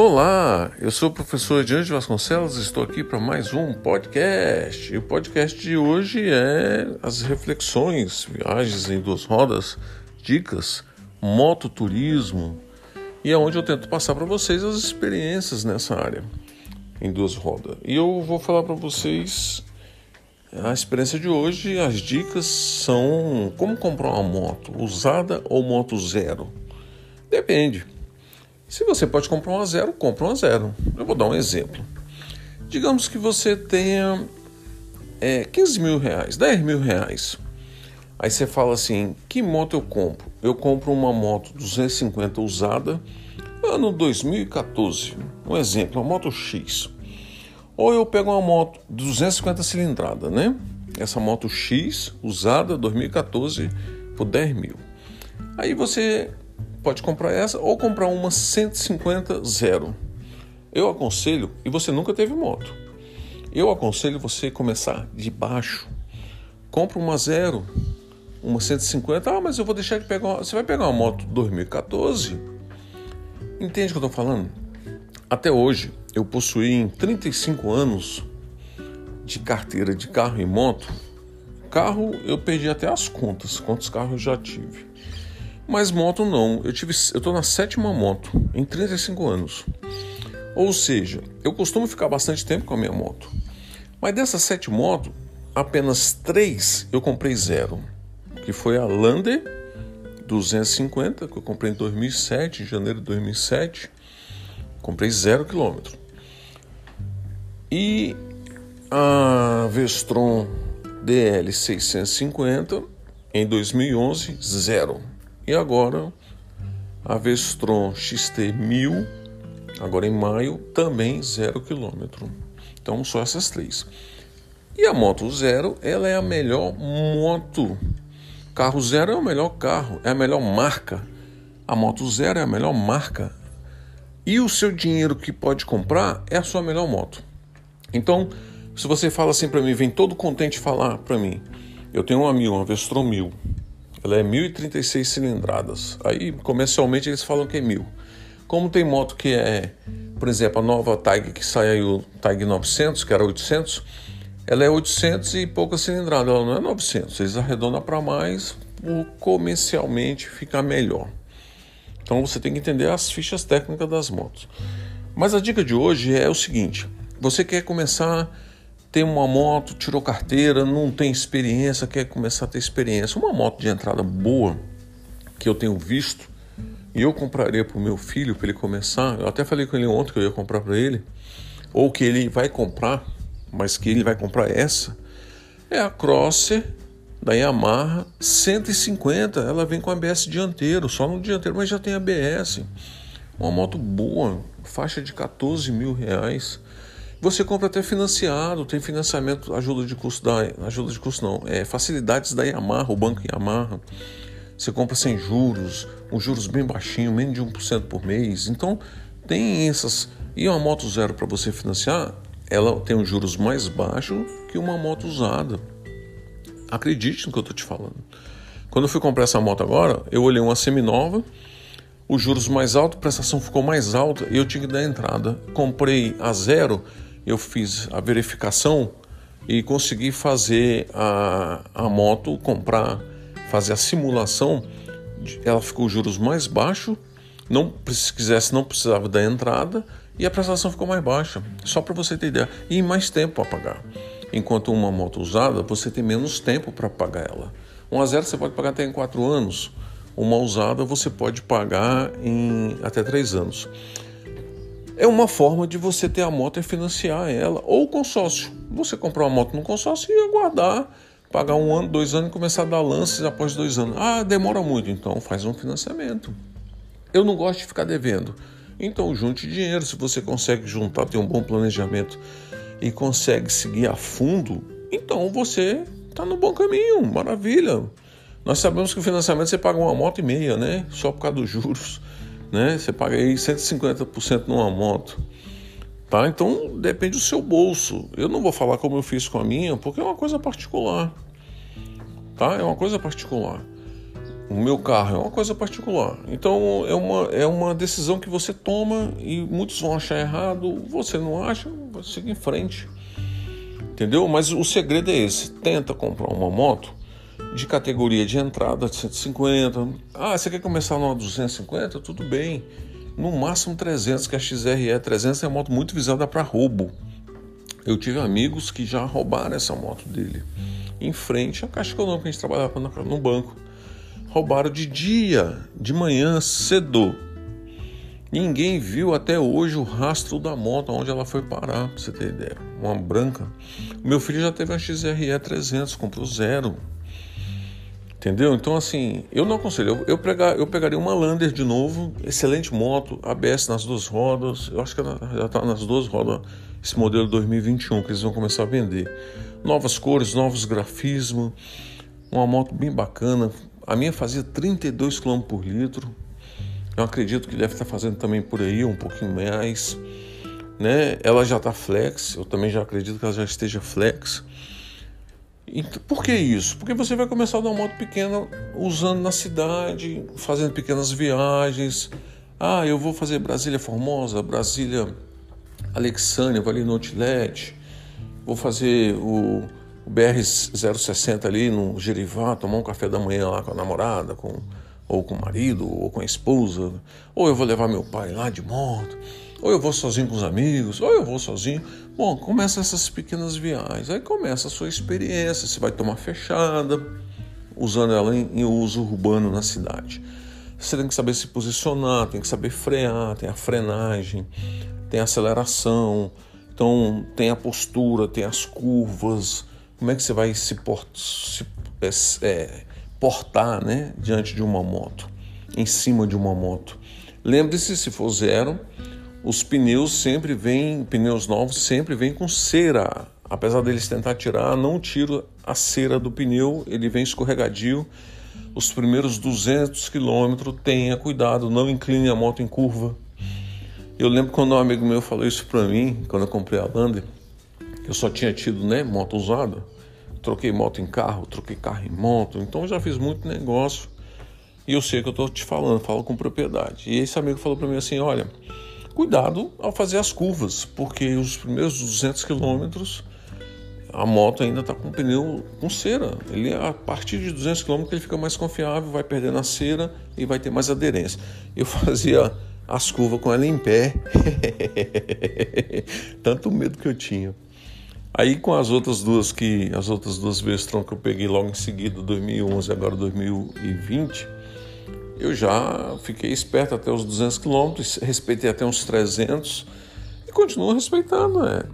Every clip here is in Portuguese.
Olá, eu sou o professor Diante Vasconcelos, estou aqui para mais um podcast. E o podcast de hoje é as reflexões, viagens em duas rodas, dicas, mototurismo, e é onde eu tento passar para vocês as experiências nessa área em duas rodas. E eu vou falar para vocês a experiência de hoje, as dicas são como comprar uma moto usada ou moto zero. Depende. Se você pode comprar uma zero, compra uma zero. Eu vou dar um exemplo. Digamos que você tenha é, 15 mil reais, 10 mil reais. Aí você fala assim: que moto eu compro? Eu compro uma moto 250 usada, ano 2014. Um exemplo, uma moto X. Ou eu pego uma moto 250 cilindrada, né? Essa moto X usada 2014 por 10 mil. Aí você pode comprar essa ou comprar uma 150 zero. Eu aconselho, e você nunca teve moto, eu aconselho você começar de baixo. Compra uma zero, uma 150, ah, mas eu vou deixar de pegar. Uma... Você vai pegar uma moto 2014? Entende o que eu estou falando? Até hoje, eu possuí em 35 anos de carteira de carro e moto. Carro eu perdi até as contas, quantos carros eu já tive. Mas moto não. Eu tive, eu tô na sétima moto em 35 anos. Ou seja, eu costumo ficar bastante tempo com a minha moto. Mas dessas sete motos, apenas três eu comprei zero, que foi a Lander 250 que eu comprei em 2007, em janeiro de 2007. Comprei zero quilômetro. E a Vestron DL 650 em 2011, zero. E agora a Vestron XT 1000, agora em maio, também zero quilômetro. Então só essas três. E a moto zero, ela é a melhor moto. Carro zero é o melhor carro, é a melhor marca. A moto zero é a melhor marca. E o seu dinheiro que pode comprar é a sua melhor moto. Então, se você fala assim para mim, vem todo contente falar para mim, eu tenho uma mil, uma Vestron 1000, ela é 1036 cilindradas. Aí comercialmente eles falam que é mil. Como tem moto que é, por exemplo, a nova Tag que sai aí, o Tag 900, que era 800, ela é 800 e pouca cilindrada, ela não é 900. Eles arredondam para mais, comercialmente fica melhor. Então você tem que entender as fichas técnicas das motos. Mas a dica de hoje é o seguinte: você quer começar tem uma moto, tirou carteira, não tem experiência, quer começar a ter experiência. Uma moto de entrada boa que eu tenho visto e eu compraria para o meu filho para ele começar. Eu até falei com ele ontem que eu ia comprar para ele, ou que ele vai comprar, mas que ele vai comprar essa. É a Crosser da Yamaha 150. Ela vem com ABS dianteiro, só no dianteiro, mas já tem ABS. Uma moto boa, faixa de 14 mil reais. Você compra até financiado, tem financiamento, ajuda de custo da. Ajuda de custo não, é facilidades da Yamaha, o banco Yamaha. Você compra sem juros, um juros bem baixinho, menos de 1% por mês. Então, tem essas. E uma moto zero para você financiar, ela tem um juros mais baixo que uma moto usada. Acredite no que eu estou te falando. Quando eu fui comprar essa moto agora, eu olhei uma seminova, os juros mais altos, a prestação ficou mais alta e eu tinha que dar entrada. Comprei a zero eu fiz a verificação e consegui fazer a, a moto comprar, fazer a simulação. Ela ficou juros mais baixo, não se quisesse não precisava da entrada e a prestação ficou mais baixa. Só para você ter ideia e mais tempo a pagar. Enquanto uma moto usada você tem menos tempo para pagar ela. Um zero você pode pagar até em quatro anos. Uma usada você pode pagar em até três anos é uma forma de você ter a moto e financiar ela, ou consórcio. Você comprar uma moto no consórcio e aguardar, pagar um ano, dois anos e começar a dar lances após dois anos. Ah, demora muito, então faz um financiamento. Eu não gosto de ficar devendo. Então junte dinheiro, se você consegue juntar, ter um bom planejamento e consegue seguir a fundo, então você está no bom caminho, maravilha. Nós sabemos que o financiamento você paga uma moto e meia, né? Só por causa dos juros né? Você paga aí 150% numa moto. Tá? Então depende do seu bolso. Eu não vou falar como eu fiz com a minha, porque é uma coisa particular. Tá? É uma coisa particular. o meu carro é uma coisa particular. Então é uma, é uma decisão que você toma e muitos vão achar errado, você não acha, você segue em frente. Entendeu? Mas o segredo é esse: tenta comprar uma moto de categoria de entrada de 150. Ah, você quer começar numa 250? Tudo bem. No máximo 300, que a XRE 300 é uma moto muito visada para roubo. Eu tive amigos que já roubaram essa moto dele em frente à Caixa Econômica, a gente trabalhava no banco. Roubaram de dia, de manhã, cedo. Ninguém viu até hoje o rastro da moto, onde ela foi parar, pra você ter ideia. Uma branca. Meu filho já teve uma XRE 300, comprou zero. Entendeu? Então, assim, eu não aconselho. Eu, eu, pegar, eu pegaria uma Lander de novo, excelente moto, ABS nas duas rodas. Eu acho que já está nas duas rodas, esse modelo 2021 que eles vão começar a vender. Novas cores, novos grafismos, uma moto bem bacana. A minha fazia 32 km por litro. Eu acredito que deve estar fazendo também por aí, um pouquinho mais. Né? Ela já está flex, eu também já acredito que ela já esteja flex. Por que isso? Porque você vai começar a dar uma moto pequena usando na cidade, fazendo pequenas viagens. Ah, eu vou fazer Brasília Formosa, Brasília Alexânia, vou ali no Outlet. Vou fazer o, o BR-060 ali no Gerivá, tomar um café da manhã lá com a namorada, com, ou com o marido, ou com a esposa. Ou eu vou levar meu pai lá de moto ou eu vou sozinho com os amigos, ou eu vou sozinho. Bom, começa essas pequenas viagens. Aí começa a sua experiência. Você vai tomar fechada, usando ela em, em uso urbano na cidade. Você tem que saber se posicionar, tem que saber frear, tem a frenagem, tem a aceleração, então tem a postura, tem as curvas. Como é que você vai se, port se é, é, portar né, diante de uma moto, em cima de uma moto? Lembre-se, se for zero, os pneus sempre vêm, pneus novos sempre vêm com cera. Apesar deles tentar tirar, não tiro a cera do pneu, ele vem escorregadio. Os primeiros 200 quilômetros, tenha cuidado, não incline a moto em curva. Eu lembro quando um amigo meu falou isso para mim, quando eu comprei a Lander, eu só tinha tido né, moto usada, troquei moto em carro, troquei carro em moto, então já fiz muito negócio e eu sei que eu estou te falando, falo com propriedade. E esse amigo falou para mim assim: olha, cuidado ao fazer as curvas, porque os primeiros 200 quilômetros a moto ainda está com pneu com cera. Ele a partir de 200 km ele fica mais confiável, vai perdendo a cera e vai ter mais aderência. Eu fazia as curvas com ela em pé, tanto medo que eu tinha. Aí com as outras duas que as outras duas Vestron que eu peguei logo em seguida, 2011 agora 2020 eu já fiquei esperto até os 200 quilômetros, respeitei até uns 300 e continuo respeitando. É.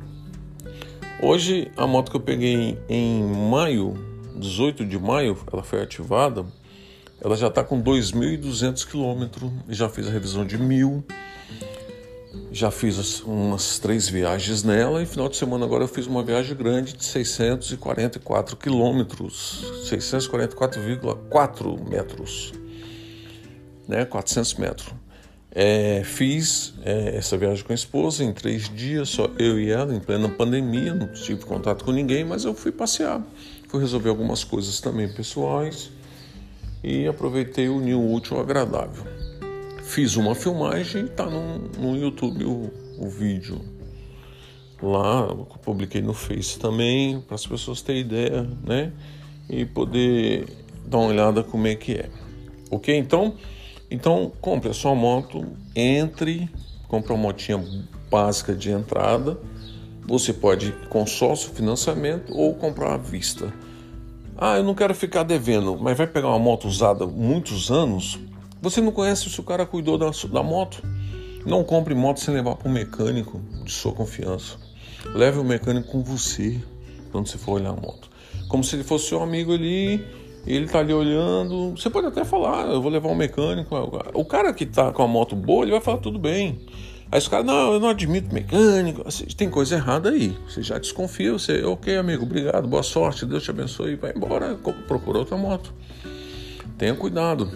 Hoje, a moto que eu peguei em maio, 18 de maio, ela foi ativada, ela já está com 2.200 quilômetros, já fiz a revisão de mil, já fiz umas três viagens nela e final de semana agora eu fiz uma viagem grande de 644 quilômetros, 644,4 metros né, 400 metros. É, fiz é, essa viagem com a esposa em três dias, só eu e ela, em plena pandemia, não tive contato com ninguém, mas eu fui passear, fui resolver algumas coisas também pessoais e aproveitei o new útil agradável. Fiz uma filmagem e está no, no YouTube o, o vídeo. Lá, eu publiquei no Face também, para as pessoas terem ideia, né? E poder dar uma olhada como é que é. Ok? Então, então, compre a sua moto, entre, compre uma motinha básica de entrada. Você pode consórcio, financiamento ou comprar à vista. Ah, eu não quero ficar devendo, mas vai pegar uma moto usada muitos anos? Você não conhece se o cara cuidou da, da moto? Não compre moto sem levar para um mecânico de sua confiança. Leve o mecânico com você quando você for olhar a moto. Como se ele fosse seu amigo ali ele tá ali olhando. Você pode até falar, eu vou levar um mecânico. O cara que tá com a moto boa, ele vai falar tudo bem. Aí os caras, não, eu não admito mecânico. Assim, tem coisa errada aí. Você já desconfia, você, ok, amigo, obrigado, boa sorte, Deus te abençoe. Vai embora, procura outra moto. Tenha cuidado.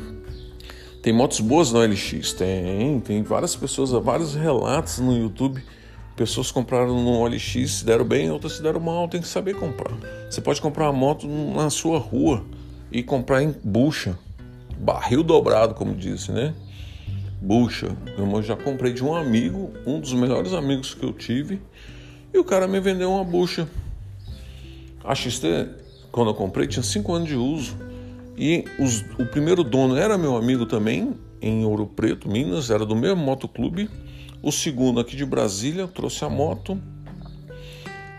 Tem motos boas no LX? Tem, tem várias pessoas, vários relatos no YouTube. Pessoas compraram no OLX, se deram bem, outras se deram mal, tem que saber comprar. Você pode comprar uma moto na sua rua e comprar em bucha. barril dobrado, como disse, né? Bucha. Eu já comprei de um amigo, um dos melhores amigos que eu tive, e o cara me vendeu uma bucha. A XT, quando eu comprei, tinha 5 anos de uso. E os, o primeiro dono era meu amigo também, em Ouro Preto, Minas, era do mesmo motoclube. O segundo aqui de Brasília trouxe a moto,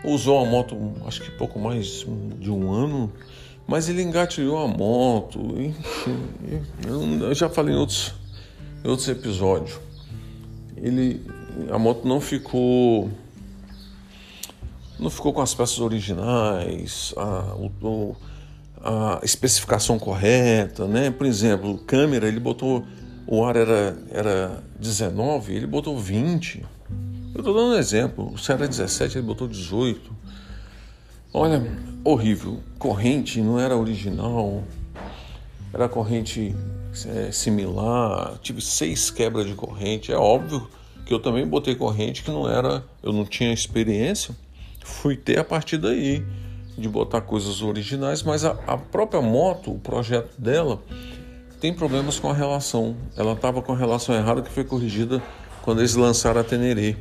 usou a moto acho que pouco mais de um ano, mas ele engatilhou a moto, eu já falei em outros, em outros episódios. Ele, a moto não ficou não ficou com as peças originais, a, o, a especificação correta, né? Por exemplo, câmera, ele botou o ar era, era 19, ele botou 20. Eu estou dando um exemplo. Se era 17, ele botou 18. Olha, horrível. Corrente não era original, era corrente é, similar. Tive seis quebras de corrente. É óbvio que eu também botei corrente que não era, eu não tinha experiência. Fui ter a partir daí de botar coisas originais, mas a, a própria moto, o projeto dela, tem problemas com a relação. Ela estava com a relação errada que foi corrigida quando eles lançaram a Teneré.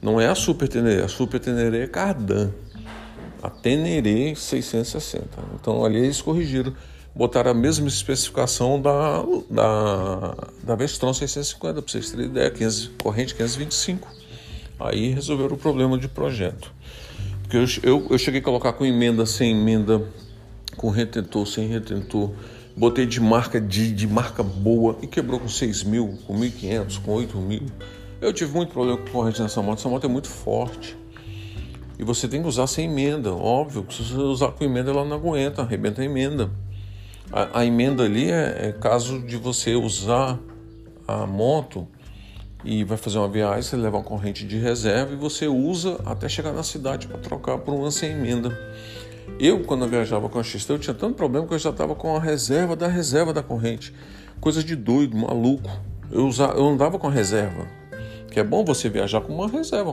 Não é a Super Teneré, a Super Teneré é Cardan. A Teneré 660. Então ali eles corrigiram, botaram a mesma especificação da, da, da Vestron 650, para vocês terem ideia, 15, corrente 525. Aí resolveram o problema de projeto. Porque eu, eu, eu cheguei a colocar com emenda, sem emenda, com retentor, sem retentor botei de marca de, de marca boa e quebrou com 6 mil, com 1.500, com 8 mil. Eu tive muito problema com corrente nessa moto, essa moto é muito forte. E você tem que usar sem emenda, óbvio. Se você usar com emenda, ela não aguenta, arrebenta a emenda. A, a emenda ali é, é, caso de você usar a moto e vai fazer uma viagem, você leva uma corrente de reserva e você usa até chegar na cidade para trocar por uma sem emenda. Eu, quando eu viajava com a XT, eu tinha tanto problema que eu já estava com a reserva da reserva da corrente. Coisa de doido, maluco. Eu, usava, eu andava com a reserva. Que é bom você viajar com uma reserva.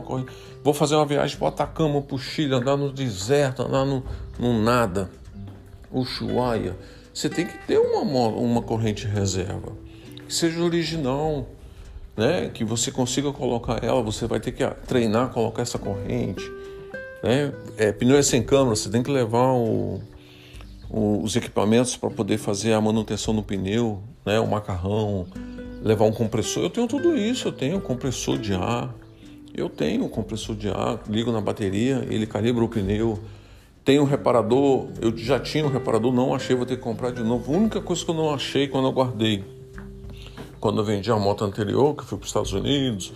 Vou fazer uma viagem para o Atacama, para o Chile, andar no deserto, andar no, no nada. Ushuaia. Você tem que ter uma, uma corrente reserva. Que seja original, né? Que você consiga colocar ela. Você vai ter que treinar, colocar essa corrente né? É, pneu é sem câmara, você tem que levar o, o, os equipamentos para poder fazer a manutenção no pneu, né? o macarrão, levar um compressor. Eu tenho tudo isso, eu tenho compressor de ar, eu tenho compressor de ar, ligo na bateria, ele calibra o pneu. Tenho um reparador, eu já tinha um reparador, não achei, vou ter que comprar de novo. A única coisa que eu não achei quando eu guardei, quando eu vendi a moto anterior, que fui para os Estados Unidos,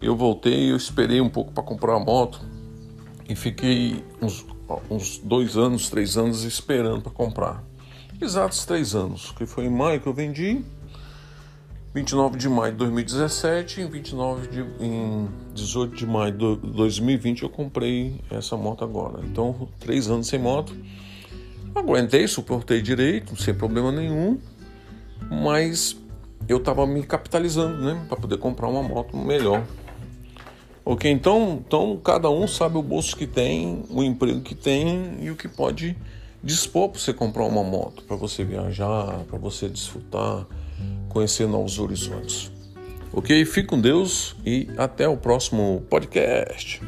eu voltei, eu esperei um pouco para comprar a moto e fiquei uns, uns dois anos, três anos esperando para comprar. Exatos três anos, que foi em maio que eu vendi, 29 de maio de 2017 e 29 de, em 18 de maio de 2020 eu comprei essa moto agora. Então, três anos sem moto. Aguentei, suportei direito, sem problema nenhum, mas eu estava me capitalizando, né, para poder comprar uma moto melhor. Ok, então, então cada um sabe o bolso que tem, o emprego que tem e o que pode dispor para você comprar uma moto, para você viajar, para você desfrutar, conhecer novos horizontes. Ok? Fique com Deus e até o próximo podcast.